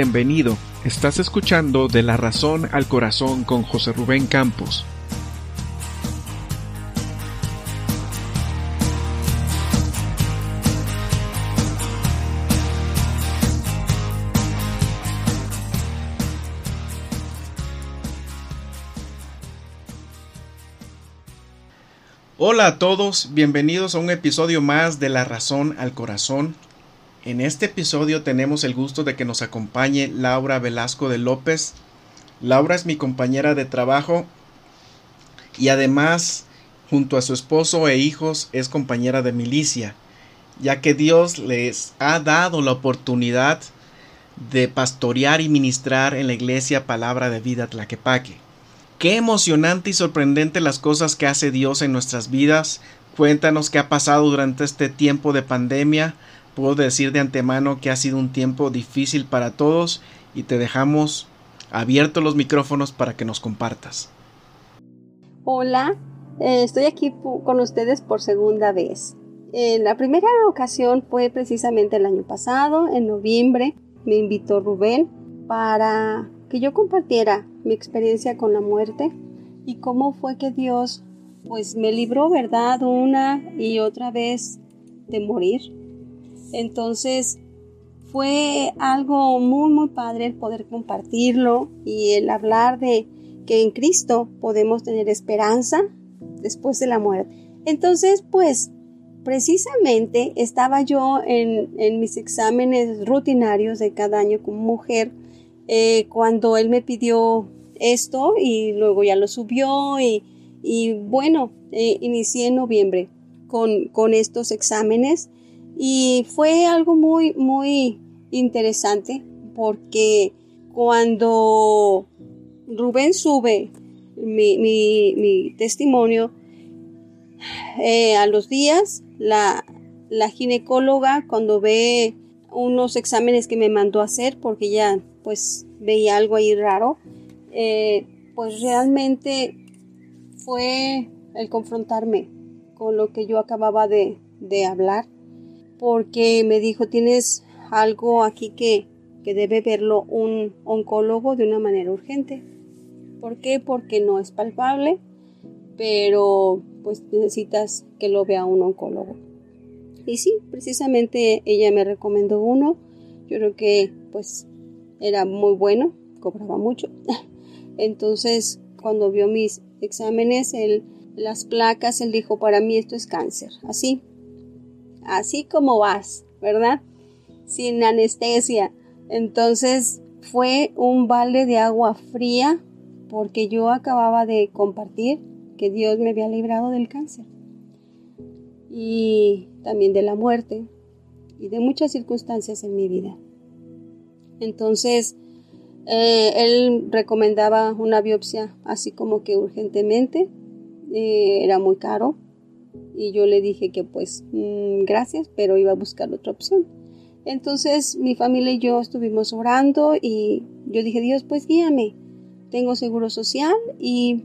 Bienvenido. Estás escuchando De la Razón al Corazón con José Rubén Campos. Hola a todos, bienvenidos a un episodio más de La Razón al Corazón. En este episodio tenemos el gusto de que nos acompañe Laura Velasco de López. Laura es mi compañera de trabajo y además, junto a su esposo e hijos, es compañera de milicia, ya que Dios les ha dado la oportunidad de pastorear y ministrar en la iglesia Palabra de Vida Tlaquepaque. Qué emocionante y sorprendente las cosas que hace Dios en nuestras vidas. Cuéntanos qué ha pasado durante este tiempo de pandemia. Puedo decir de antemano que ha sido un tiempo difícil para todos y te dejamos abiertos los micrófonos para que nos compartas. Hola, eh, estoy aquí con ustedes por segunda vez. En la primera ocasión fue precisamente el año pasado, en noviembre, me invitó Rubén para que yo compartiera mi experiencia con la muerte y cómo fue que Dios pues me libró, ¿verdad? Una y otra vez de morir. Entonces fue algo muy muy padre el poder compartirlo y el hablar de que en Cristo podemos tener esperanza después de la muerte. Entonces pues precisamente estaba yo en, mis exámenes rutinarios de cada año como mujer eh, cuando él me pidió esto y luego ya lo subió y, y bueno, eh, inicié en noviembre con, con, estos exámenes y fue algo muy, muy interesante porque cuando Rubén sube mi, mi, testimonio, eh, a los días la, la ginecóloga cuando ve unos exámenes que me mandó a hacer porque ya pues veía algo ahí raro, eh, pues realmente fue el confrontarme con lo que yo acababa de, de hablar, porque me dijo, tienes algo aquí que, que debe verlo un oncólogo de una manera urgente. ¿Por qué? Porque no es palpable, pero pues necesitas que lo vea un oncólogo. Y sí, precisamente ella me recomendó uno. Yo creo que pues era muy bueno, cobraba mucho. Entonces, cuando vio mis exámenes, las placas, él dijo, para mí esto es cáncer. Así, así como vas, ¿verdad? Sin anestesia. Entonces, fue un balde de agua fría porque yo acababa de compartir que Dios me había librado del cáncer y también de la muerte y de muchas circunstancias en mi vida. Entonces, eh, él recomendaba una biopsia así como que urgentemente, eh, era muy caro y yo le dije que pues mm, gracias, pero iba a buscar otra opción. Entonces mi familia y yo estuvimos orando y yo dije, Dios, pues guíame, tengo seguro social y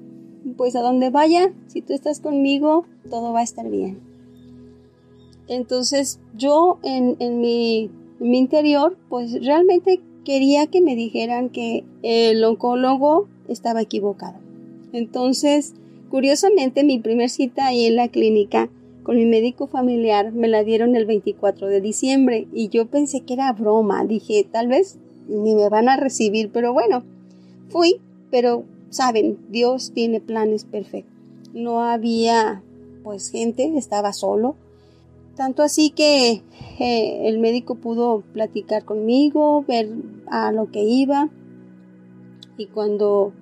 pues a donde vaya, si tú estás conmigo, todo va a estar bien. Entonces yo en, en mi mi interior, pues realmente quería que me dijeran que el oncólogo estaba equivocado. Entonces, curiosamente, mi primer cita ahí en la clínica con mi médico familiar me la dieron el 24 de diciembre y yo pensé que era broma. Dije, tal vez ni me van a recibir, pero bueno, fui, pero saben, Dios tiene planes perfectos. No había pues gente, estaba solo. Tanto así que eh, el médico pudo platicar conmigo, ver a lo que iba y cuando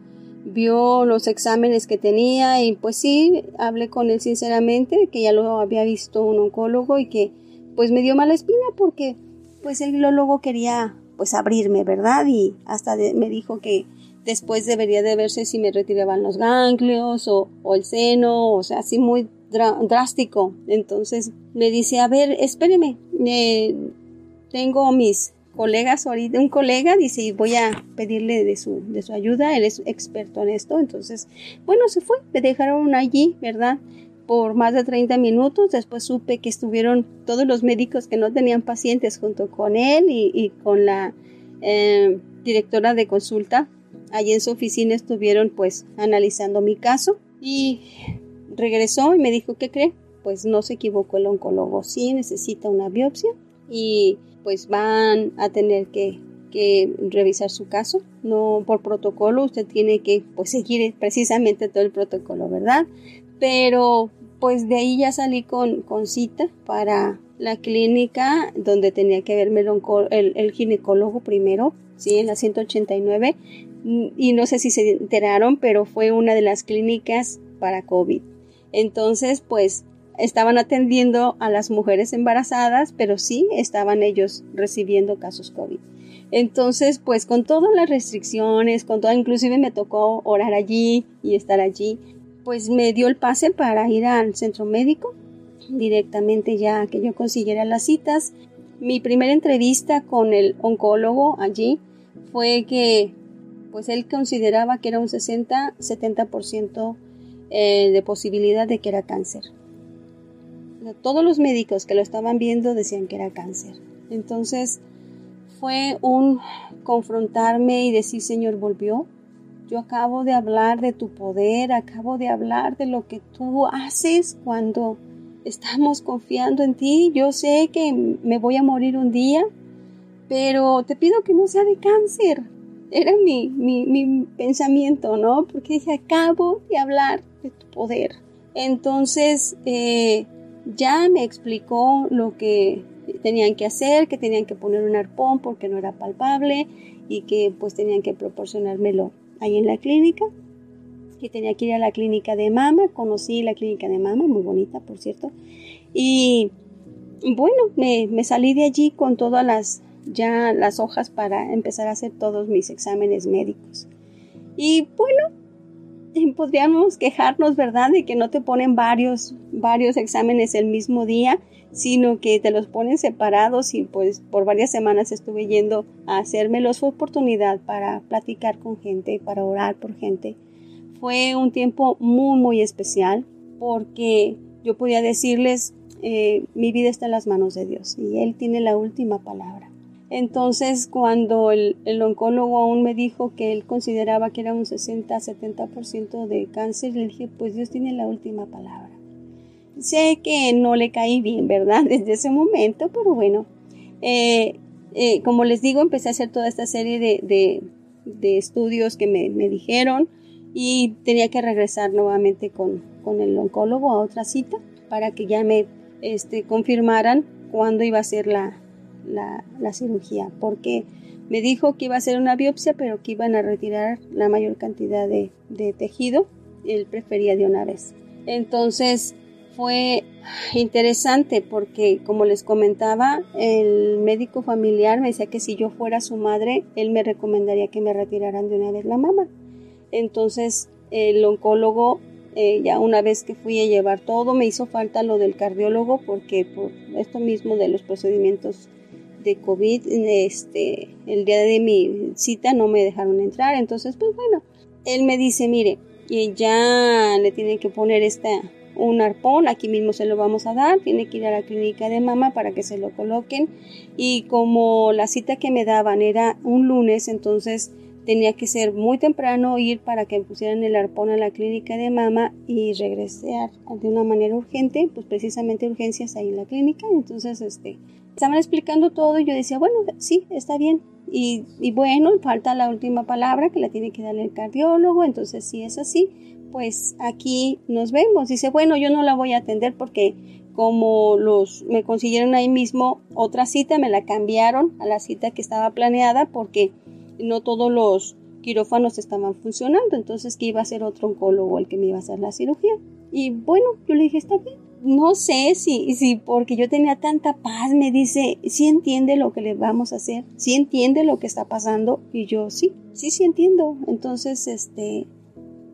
vio los exámenes que tenía y pues sí, hablé con él sinceramente que ya lo había visto un oncólogo y que pues me dio mala espina porque pues el biólogo quería pues abrirme, ¿verdad? Y hasta me dijo que después debería de verse si me retiraban los ganglios o, o el seno, o sea, así muy drástico. Entonces me dice, a ver, espéreme, eh, tengo mis colegas ahorita, un colega dice, voy a pedirle de su, de su ayuda, él es experto en esto. Entonces, bueno, se fue, me dejaron allí, ¿verdad? Por más de 30 minutos, después supe que estuvieron todos los médicos que no tenían pacientes junto con él y, y con la eh, directora de consulta. Allí en su oficina estuvieron pues analizando mi caso y regresó y me dijo, ¿qué cree? Pues no se equivocó el oncólogo, sí necesita una biopsia y pues van a tener que, que revisar su caso. No por protocolo, usted tiene que pues seguir precisamente todo el protocolo, ¿verdad? Pero pues de ahí ya salí con, con cita para la clínica donde tenía que verme el, el, ginecólogo primero, sí, en la 189. Y no sé si se enteraron, pero fue una de las clínicas para COVID. Entonces, pues estaban atendiendo a las mujeres embarazadas, pero sí estaban ellos recibiendo casos COVID. Entonces, pues con todas las restricciones, con todo, inclusive me tocó orar allí y estar allí, pues me dio el pase para ir al centro médico directamente ya que yo consiguiera las citas. Mi primera entrevista con el oncólogo allí fue que pues él consideraba que era un 60-70% eh, de posibilidad de que era cáncer. Todos los médicos que lo estaban viendo decían que era cáncer. Entonces fue un confrontarme y decir, Señor, volvió. Yo acabo de hablar de tu poder, acabo de hablar de lo que tú haces cuando estamos confiando en ti. Yo sé que me voy a morir un día, pero te pido que no sea de cáncer. Era mi, mi, pensamiento, ¿no? Porque dije, acabo de hablar de tu poder. Entonces, eh, ya me explicó lo que tenían que hacer, que tenían que poner un arpón porque no era palpable y que pues tenían que proporcionármelo ahí en la clínica. Que tenía que ir a la clínica de mama, conocí la clínica de mama, muy bonita por cierto, y bueno, me, me salí de allí con todas las, ya las hojas para empezar a hacer todos mis exámenes médicos. Y bueno, podríamos quejarnos, ¿verdad?, de que no te ponen varios, varios exámenes el mismo día, sino que te los ponen separados y pues por varias semanas estuve yendo a hacérmelos. Fue oportunidad para platicar con gente, para orar por gente fue un tiempo muy, muy especial porque yo podía decirles, eh, mi vida está en las manos de Dios y Él tiene la última palabra. Entonces, cuando el, oncólogo aún me dijo que él consideraba que era un 60-70% de cáncer, le dije, pues Dios tiene la última palabra. Sé que no le caí bien, ¿verdad? Desde ese momento, pero bueno, eh, eh, como les digo, empecé a hacer toda esta serie de, estudios que me, me dijeron y tenía que regresar nuevamente con, el oncólogo a otra cita para que ya me este, confirmaran cuándo iba a ser la, cirugía, porque me dijo que iba a ser una biopsia, pero que iban a retirar la mayor cantidad de, de tejido, él prefería de una vez. Entonces fue interesante porque, como les comentaba, el médico familiar me decía que si yo fuera su madre, él me recomendaría que me retiraran de una vez la mama. Entonces el oncólogo, eh, ya una vez que fui a llevar todo, me hizo falta lo del cardiólogo porque por esto mismo de los procedimientos de COVID, este, el día de mi cita no me dejaron entrar. Entonces, pues bueno, él me dice, mire, ya le tienen que poner esta, un arpón, aquí mismo se lo vamos a dar, tiene que ir a la clínica de mama para que se lo coloquen. Y como la cita que me daban era un lunes, entonces tenía que ser muy temprano ir para que pusieran el arpón a la clínica de mama y regresar de una manera urgente, pues precisamente urgencias ahí en la clínica. Entonces, este, estaban explicando todo y yo decía, bueno, sí, está bien. Y, y bueno, falta la última palabra que la tiene que dar el cardiólogo, entonces si es así, pues aquí nos vemos. Dice, bueno, yo no la voy a atender porque como los me consiguieron ahí mismo otra cita, me la cambiaron a la cita que estaba planeada porque no todos los quirófanos estaban funcionando, entonces que iba a ser otro oncólogo el que me iba a hacer la cirugía. Y bueno, yo le dije, está bien. No sé si, si porque yo tenía tanta paz, me dice, sí entiende lo que le vamos a hacer, sí entiende lo que está pasando. Y yo, sí, sí, sí entiendo. Entonces, este,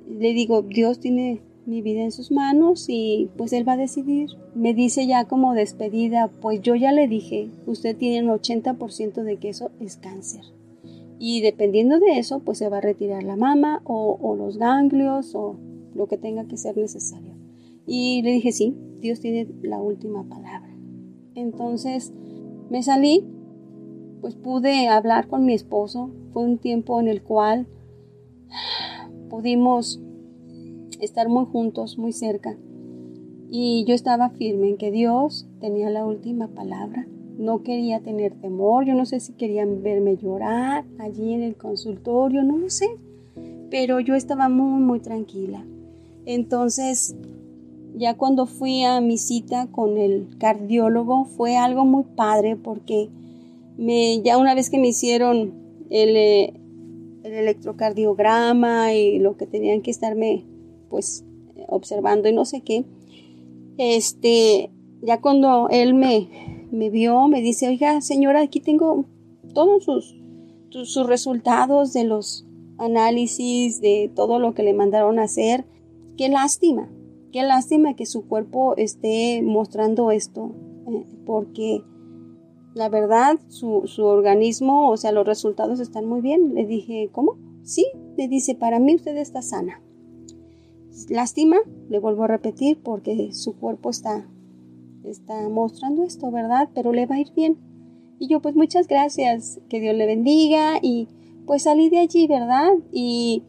le digo, Dios tiene mi vida en sus manos y pues él va a decidir. Me dice ya como despedida, pues yo ya le dije, usted tiene un 80% de que eso es cáncer y dependiendo de eso pues se va a retirar la mama o, los ganglios o lo que tenga que ser necesario. Y le dije, sí, Dios tiene la última palabra. Entonces me salí pues pude hablar con mi esposo. Fue un tiempo en el cual pudimos estar muy juntos, muy cerca. Y yo estaba firme en que Dios tenía la última palabra. No quería tener temor, yo no sé si querían verme llorar allí en el consultorio, no lo sé, pero yo estaba muy, muy tranquila. Entonces, ya cuando fui a mi cita con el cardiólogo fue algo muy padre porque me, ya una vez que me hicieron el, eh, el electrocardiograma y lo que tenían que estarme pues observando y no sé qué, este, ya cuando él me, me vio, me dice, oiga, señora, aquí tengo todos sus, sus, resultados de los análisis, de todo lo que le mandaron a hacer. Qué lástima, qué lástima que su cuerpo esté mostrando esto, eh, porque la verdad, su, su, organismo, o sea, los resultados están muy bien. Le dije, ¿cómo? Sí, le dice, para mí usted está sana. Lástima, le vuelvo a repetir, porque su cuerpo está está mostrando esto, ¿verdad? Pero le va a ir bien. Y yo pues muchas gracias, que Dios le bendiga y pues salí de allí, ¿verdad? Y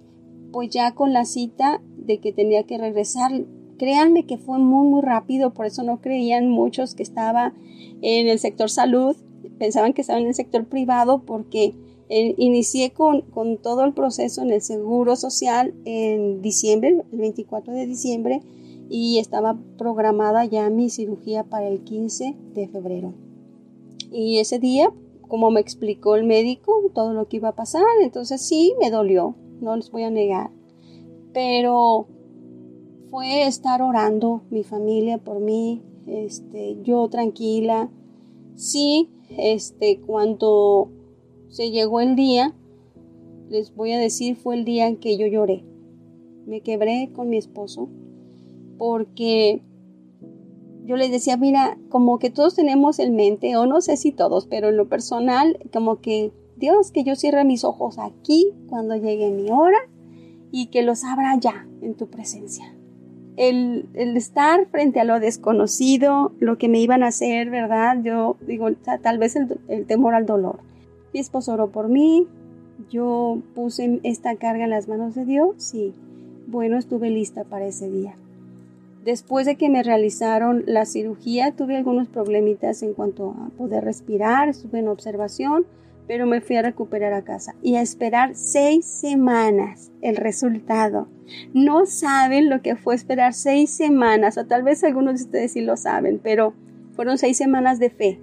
pues ya con la cita de que tenía que regresar, créanme que fue muy muy rápido, por eso no creían muchos que estaba en el sector salud, pensaban que estaba en el sector privado porque eh, inicié con, con todo el proceso en el seguro social en diciembre, el 24 de diciembre, y estaba programada ya mi cirugía para el 15 de febrero. Y ese día, como me explicó el médico todo lo que iba a pasar, entonces sí, me dolió, no les voy a negar. Pero fue estar orando mi familia por mí, este, yo tranquila. Sí, este, cuando se llegó el día, les voy a decir, fue el día en que yo lloré. Me quebré con mi esposo porque yo les decía, mira, como que todos tenemos en mente, o no sé si todos, pero en lo personal, como que Dios, que yo cierre mis ojos aquí cuando llegue mi hora y que los abra ya en tu presencia. El, estar frente a lo desconocido, lo que me iban a hacer, ¿verdad? Yo digo, tal vez el, temor al dolor. Mi esposo oró por mí, yo puse esta carga en las manos de Dios y bueno, estuve lista para ese día. Después de que me realizaron la cirugía, tuve algunos problemitas en cuanto a poder respirar, estuve en observación, pero me fui a recuperar a casa y a esperar seis semanas el resultado. No saben lo que fue esperar seis semanas, o tal vez algunos de ustedes sí lo saben, pero fueron seis semanas de fe,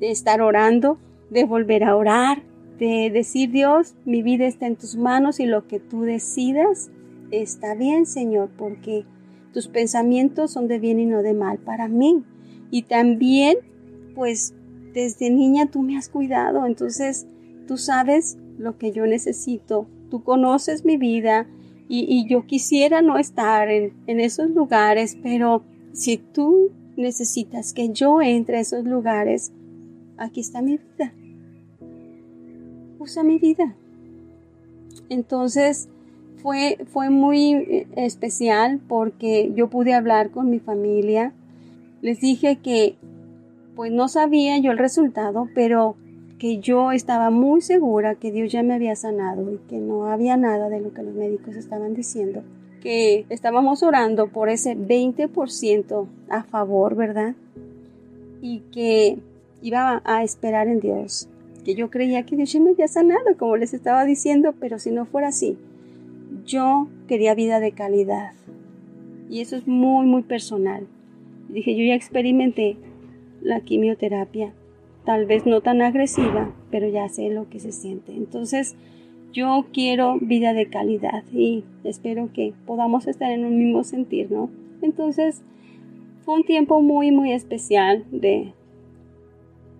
de estar orando, de volver a orar, de decir Dios, mi vida está en tus manos y lo que tú decidas está bien, Señor, porque tus pensamientos son de bien y no de mal para mí. Y también, pues, desde niña tú me has cuidado, entonces tú sabes lo que yo necesito, tú conoces mi vida y, yo quisiera no estar en, esos lugares, pero si tú necesitas que yo entre a esos lugares, aquí está mi vida. Usa mi vida. Entonces, fue, fue muy eh, especial porque yo pude hablar con mi familia. Les dije que pues no sabía yo el resultado, pero que yo estaba muy segura que Dios ya me había sanado y que no había nada de lo que los médicos estaban diciendo. Que estábamos orando por ese 20% a favor, ¿verdad? Y que iba a esperar en Dios. Que yo creía que Dios ya me había sanado, como les estaba diciendo, pero si no fuera así, yo quería vida de calidad. Y eso es muy, muy personal. Dije, yo ya experimenté la quimioterapia, tal vez no tan agresiva, pero ya sé lo que se siente. Entonces, yo quiero vida de calidad y espero que podamos estar en un mismo sentir, ¿no? Entonces, fue un tiempo muy, muy especial de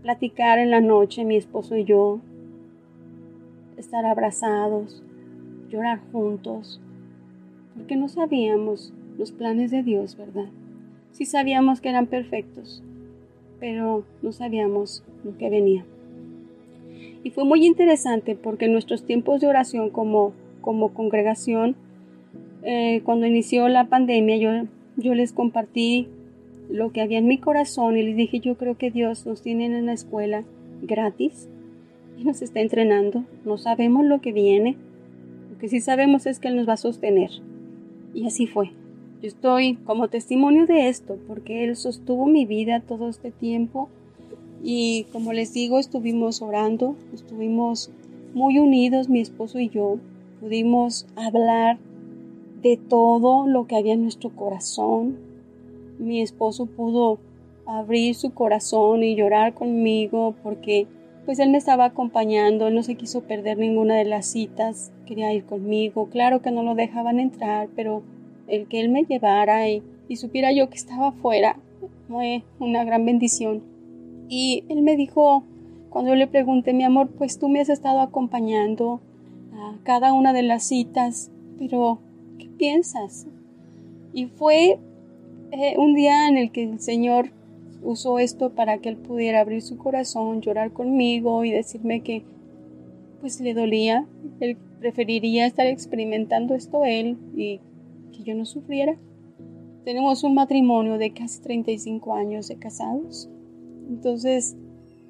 platicar en la noche, mi esposo y yo, estar abrazados, llorar juntos, porque no sabíamos los planes de Dios, ¿verdad? Sí sabíamos que eran perfectos, pero no sabíamos lo que venía. Y fue muy interesante porque en nuestros tiempos de oración como, como congregación, eh, cuando inició la pandemia, yo, yo les compartí lo que había en mi corazón y les dije, yo creo que Dios nos tiene en la escuela gratis y nos está entrenando. No sabemos lo que viene. Lo que sí sabemos es que Él nos va a sostener. Y así fue. Yo estoy como testimonio de esto, porque Él sostuvo mi vida todo este tiempo. Y como les digo, estuvimos orando, estuvimos muy unidos, mi esposo y yo. Pudimos hablar de todo lo que había en nuestro corazón. Mi esposo pudo abrir su corazón y llorar conmigo porque pues él me estaba acompañando, él no se quiso perder ninguna de las citas, quería ir conmigo, claro que no lo dejaban entrar, pero el que él me llevara y, y supiera yo que estaba afuera fue una gran bendición. Y él me dijo, cuando yo le pregunté, mi amor, pues tú me has estado acompañando a cada una de las citas, pero ¿qué piensas? Y fue eh, un día en el que el Señor usó esto para que él pudiera abrir su corazón, llorar conmigo y decirme que pues le dolía, él preferiría estar experimentando esto él y que yo no sufriera. Tenemos un matrimonio de casi 35 años de casados, entonces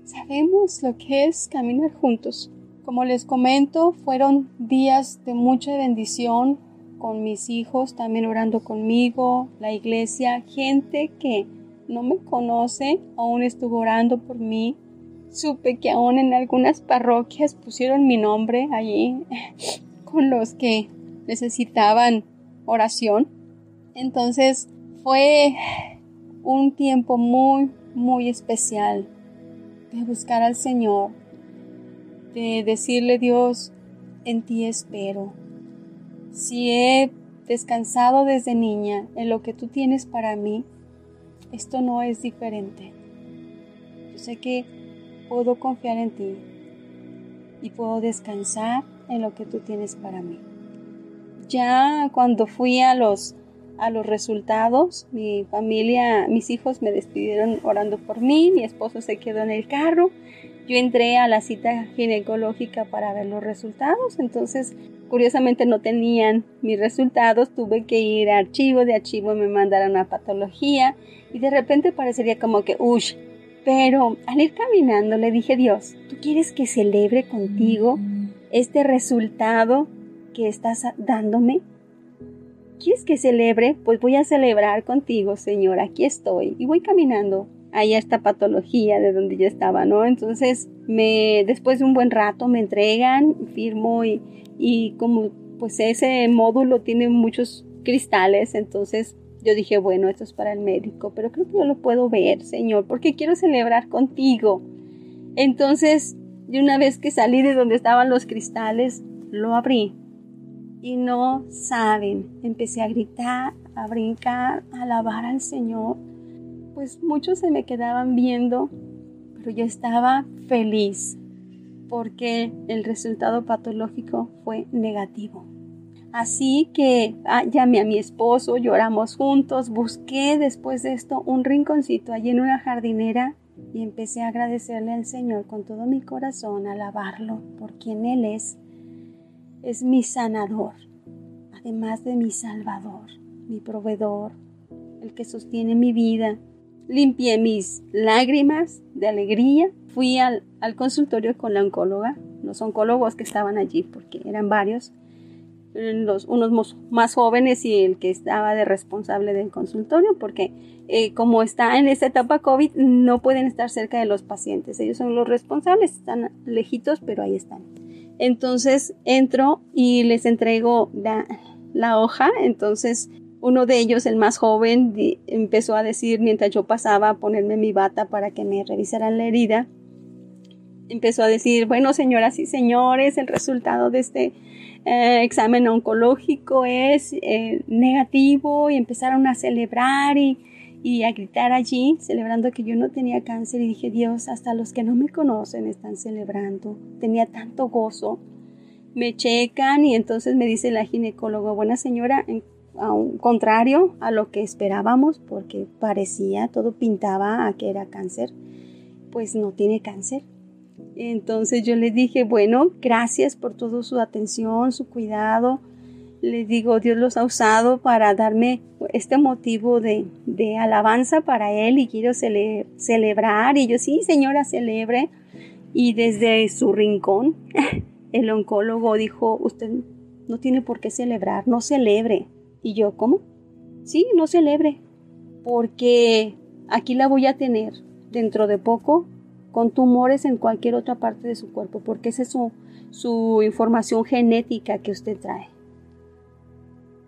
sabemos lo que es caminar juntos. Como les comento, fueron días de mucha bendición con mis hijos, también orando conmigo, la iglesia, gente que no me conoce, aún estuvo orando por mí. Supe que aún en algunas parroquias pusieron mi nombre allí con los que necesitaban oración. Entonces fue un tiempo muy, muy especial de buscar al Señor, de decirle Dios, en ti espero. Si he descansado desde niña en lo que tú tienes para mí, esto no es diferente. Yo sé que puedo confiar en ti y puedo descansar en lo que tú tienes para mí. Ya cuando fui a los a los resultados, mi familia, mis hijos me despidieron orando por mí, mi esposo se quedó en el carro, yo entré a la cita ginecológica para ver los resultados, entonces curiosamente no tenían mis resultados, tuve que ir a archivo, de archivo me mandaron a patología y de repente parecería como que, uy, pero al ir caminando le dije, Dios, ¿tú quieres que celebre contigo este resultado que estás dándome? ¿Quieres que celebre? Pues voy a celebrar contigo, Señor, aquí estoy. Y voy caminando ahí a esta patología de donde yo estaba, ¿no? Entonces, me, después de un buen rato me entregan, firmo y, y como pues ese módulo tiene muchos cristales, entonces yo dije, bueno, esto es para el médico, pero creo que yo lo puedo ver, Señor, porque quiero celebrar contigo. Entonces, de una vez que salí de donde estaban los cristales, lo abrí. Y no saben, empecé a gritar, a brincar, a alabar al Señor. Pues muchos se me quedaban viendo, pero yo estaba feliz porque el resultado patológico fue negativo. Así que ah, llamé a mi esposo, lloramos juntos, busqué después de esto un rinconcito allí en una jardinera y empecé a agradecerle al Señor con todo mi corazón, alabarlo por quien Él es. Es mi sanador, además de mi salvador, mi proveedor, el que sostiene mi vida. Limpié mis lágrimas de alegría, fui al, al consultorio con la oncóloga, los oncólogos que estaban allí, porque eran varios, los, unos más jóvenes y el que estaba de responsable del consultorio, porque eh, como está en esta etapa COVID, no pueden estar cerca de los pacientes. Ellos son los responsables, están lejitos, pero ahí están. Entonces entro y les entrego la, hoja. Entonces uno de ellos, el más joven, empezó a decir mientras yo pasaba a ponerme mi bata para que me revisaran la herida. Empezó a decir, bueno, señoras y señores, el resultado de este eh, examen oncológico es eh, negativo y empezaron a celebrar y, y a gritar allí, celebrando que yo no tenía cáncer y dije, Dios, hasta los que no me conocen están celebrando. Tenía tanto gozo. Me checan y entonces me dice la ginecóloga, buena señora, a un contrario a lo que esperábamos, porque parecía, todo pintaba a que era cáncer, pues no tiene cáncer. Entonces yo le dije, bueno, gracias por toda su atención, su cuidado. Le digo, Dios los ha usado para darme este motivo de, alabanza para Él y quiero celebrar. Y yo, sí, señora, celebre. Y desde su rincón, el oncólogo dijo, usted no tiene por qué celebrar, no celebre. Y yo, ¿cómo? Sí, no celebre, porque aquí la voy a tener dentro de poco con tumores en cualquier otra parte de su cuerpo, porque esa es su, su información genética que usted trae.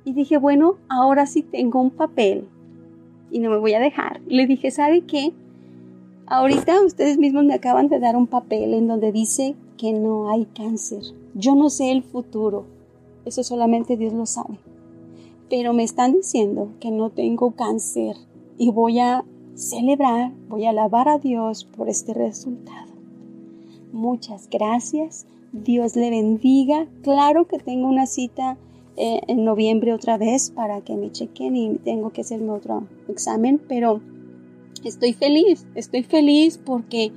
Y dije, bueno, ahora sí tengo un papel y no me voy a dejar. Le dije, ¿sabe qué? Ahorita ustedes mismos me acaban de dar un papel en donde dice que no hay cáncer. Yo no sé el futuro. Eso solamente Dios lo sabe. Pero me están diciendo que no tengo cáncer y voy a celebrar, voy a alabar a Dios por este resultado. Muchas gracias. Dios le bendiga. Claro que tengo una cita eh, en noviembre otra vez para que me chequen y tengo que hacerme otro examen, pero estoy feliz, estoy feliz porque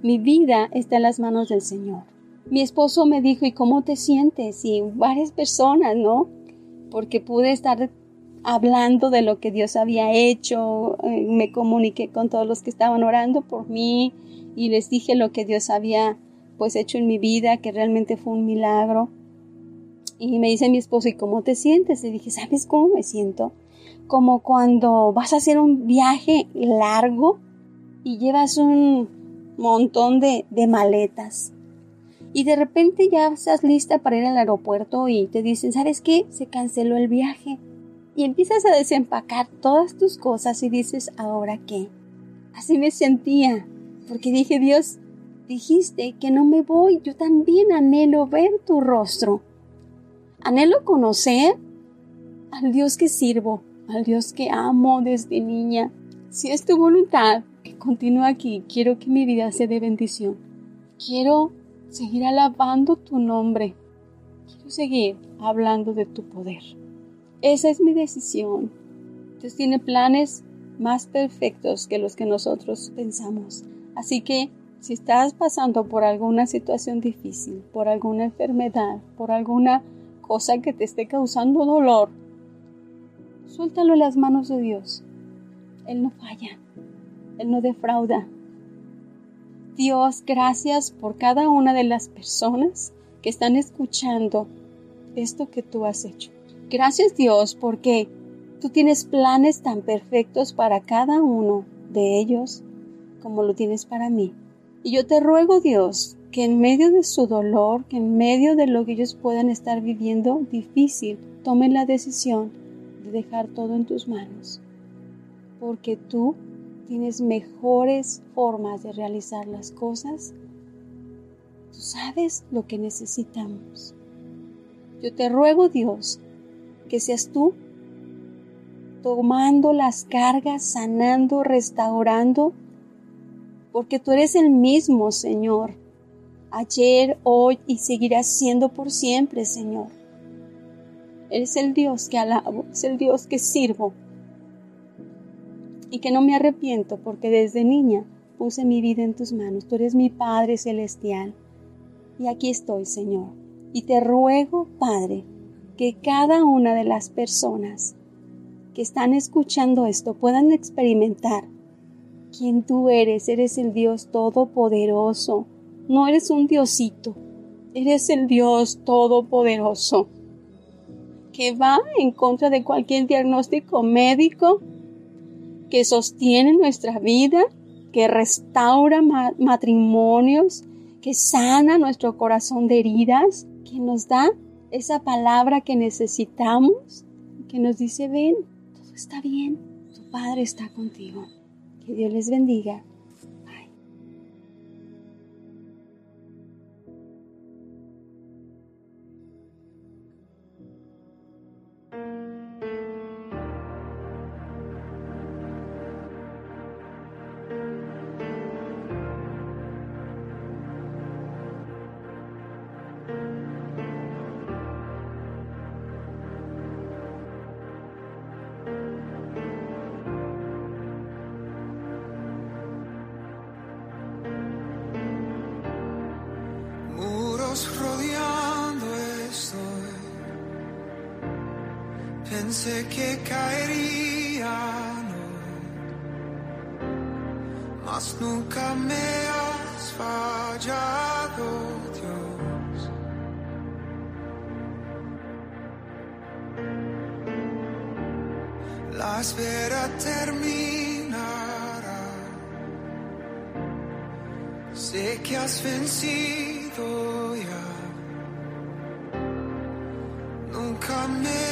mi vida está en las manos del Señor. Mi esposo me dijo, ¿y cómo te sientes? Y varias personas, ¿no? Porque pude estar hablando de lo que Dios había hecho, eh, me comuniqué con todos los que estaban orando por mí y les dije lo que Dios había pues hecho en mi vida, que realmente fue un milagro. Y me dice mi esposo, ¿y cómo te sientes? Y dije, ¿sabes cómo me siento? Como cuando vas a hacer un viaje largo y llevas un montón de, de maletas. Y de repente ya estás lista para ir al aeropuerto y te dicen, ¿sabes qué? Se canceló el viaje. Y empiezas a desempacar todas tus cosas y dices, ¿ahora qué? Así me sentía, porque dije, Dios, dijiste que no me voy, yo también anhelo ver tu rostro. Anhelo conocer al Dios que sirvo, al Dios que amo desde niña. Si es tu voluntad que continúe aquí, quiero que mi vida sea de bendición. Quiero seguir alabando tu nombre. Quiero seguir hablando de tu poder. Esa es mi decisión. Dios tiene planes más perfectos que los que nosotros pensamos. Así que si estás pasando por alguna situación difícil, por alguna enfermedad, por alguna cosa que te esté causando dolor, suéltalo en las manos de Dios. Él no falla, Él no defrauda. Dios, gracias por cada una de las personas que están escuchando esto que tú has hecho. Gracias Dios porque tú tienes planes tan perfectos para cada uno de ellos como lo tienes para mí. Y yo te ruego, Dios, que en medio de su dolor, que en medio de lo que ellos puedan estar viviendo difícil, tomen la decisión de dejar todo en tus manos. Porque tú tienes mejores formas de realizar las cosas. Tú sabes lo que necesitamos. Yo te ruego, Dios, que seas tú tomando las cargas, sanando, restaurando porque tú eres el mismo, Señor, ayer, hoy y seguirás siendo por siempre, Señor. Eres el Dios que alabo, es el Dios que sirvo y que no me arrepiento porque desde niña puse mi vida en tus manos. Tú eres mi Padre celestial y aquí estoy, Señor. Y te ruego, Padre, que cada una de las personas que están escuchando esto puedan experimentar quién tú eres. Eres el Dios todopoderoso. No eres un diosito. Eres el Dios todopoderoso que va en contra de cualquier diagnóstico médico, que sostiene nuestra vida, que restaura matrimonios, que sana nuestro corazón de heridas, que nos da esa palabra que necesitamos, que nos dice, ven, todo está bien, tu Padre está contigo. Que Dios les bendiga. La espera terminará. Sé que has vencido ya. Nunca me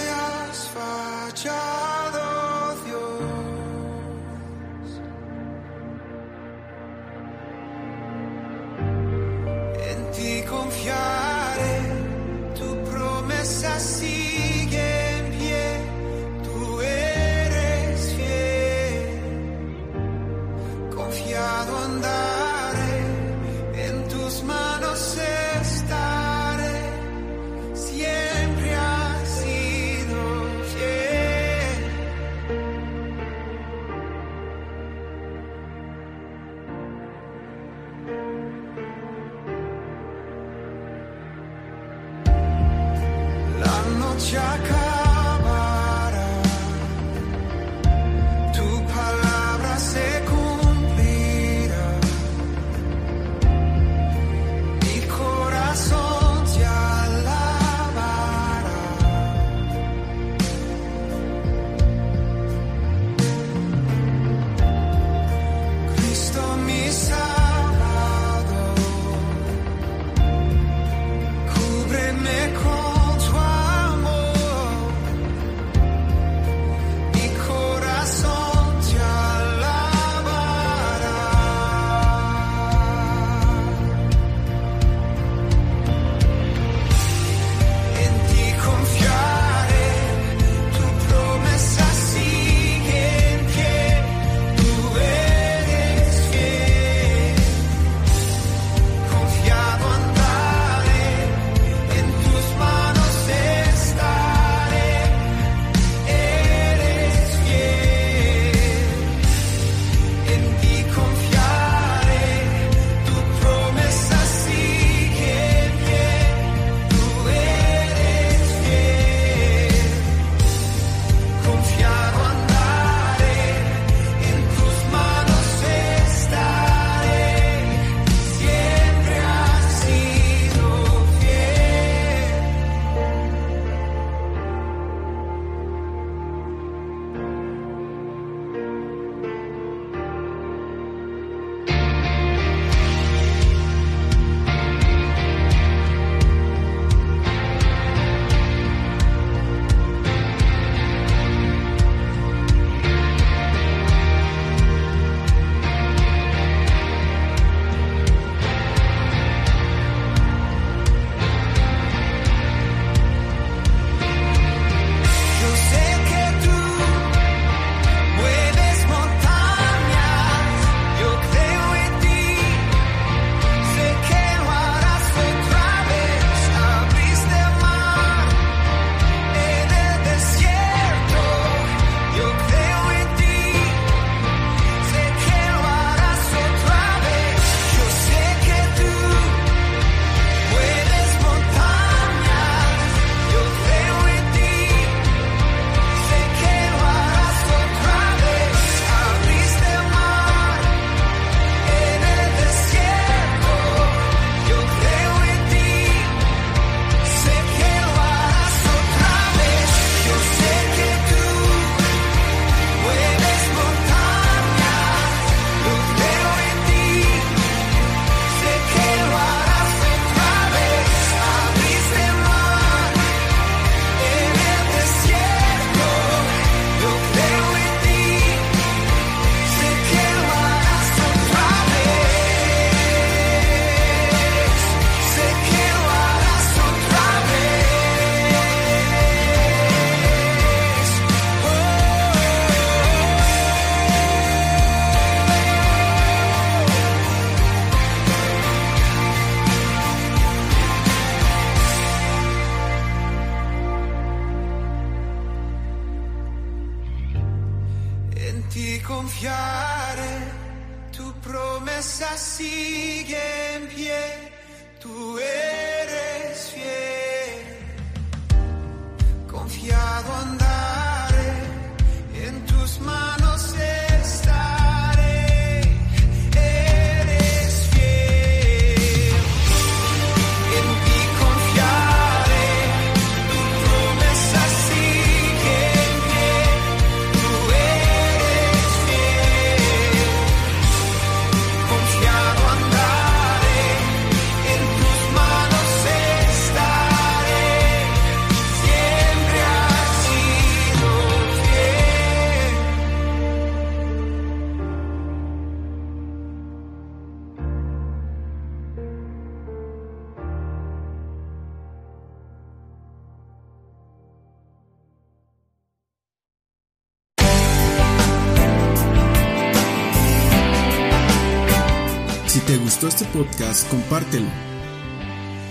podcast, compártelo.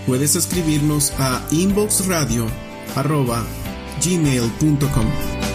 Puedes escribirnos a inboxradio.gmail.com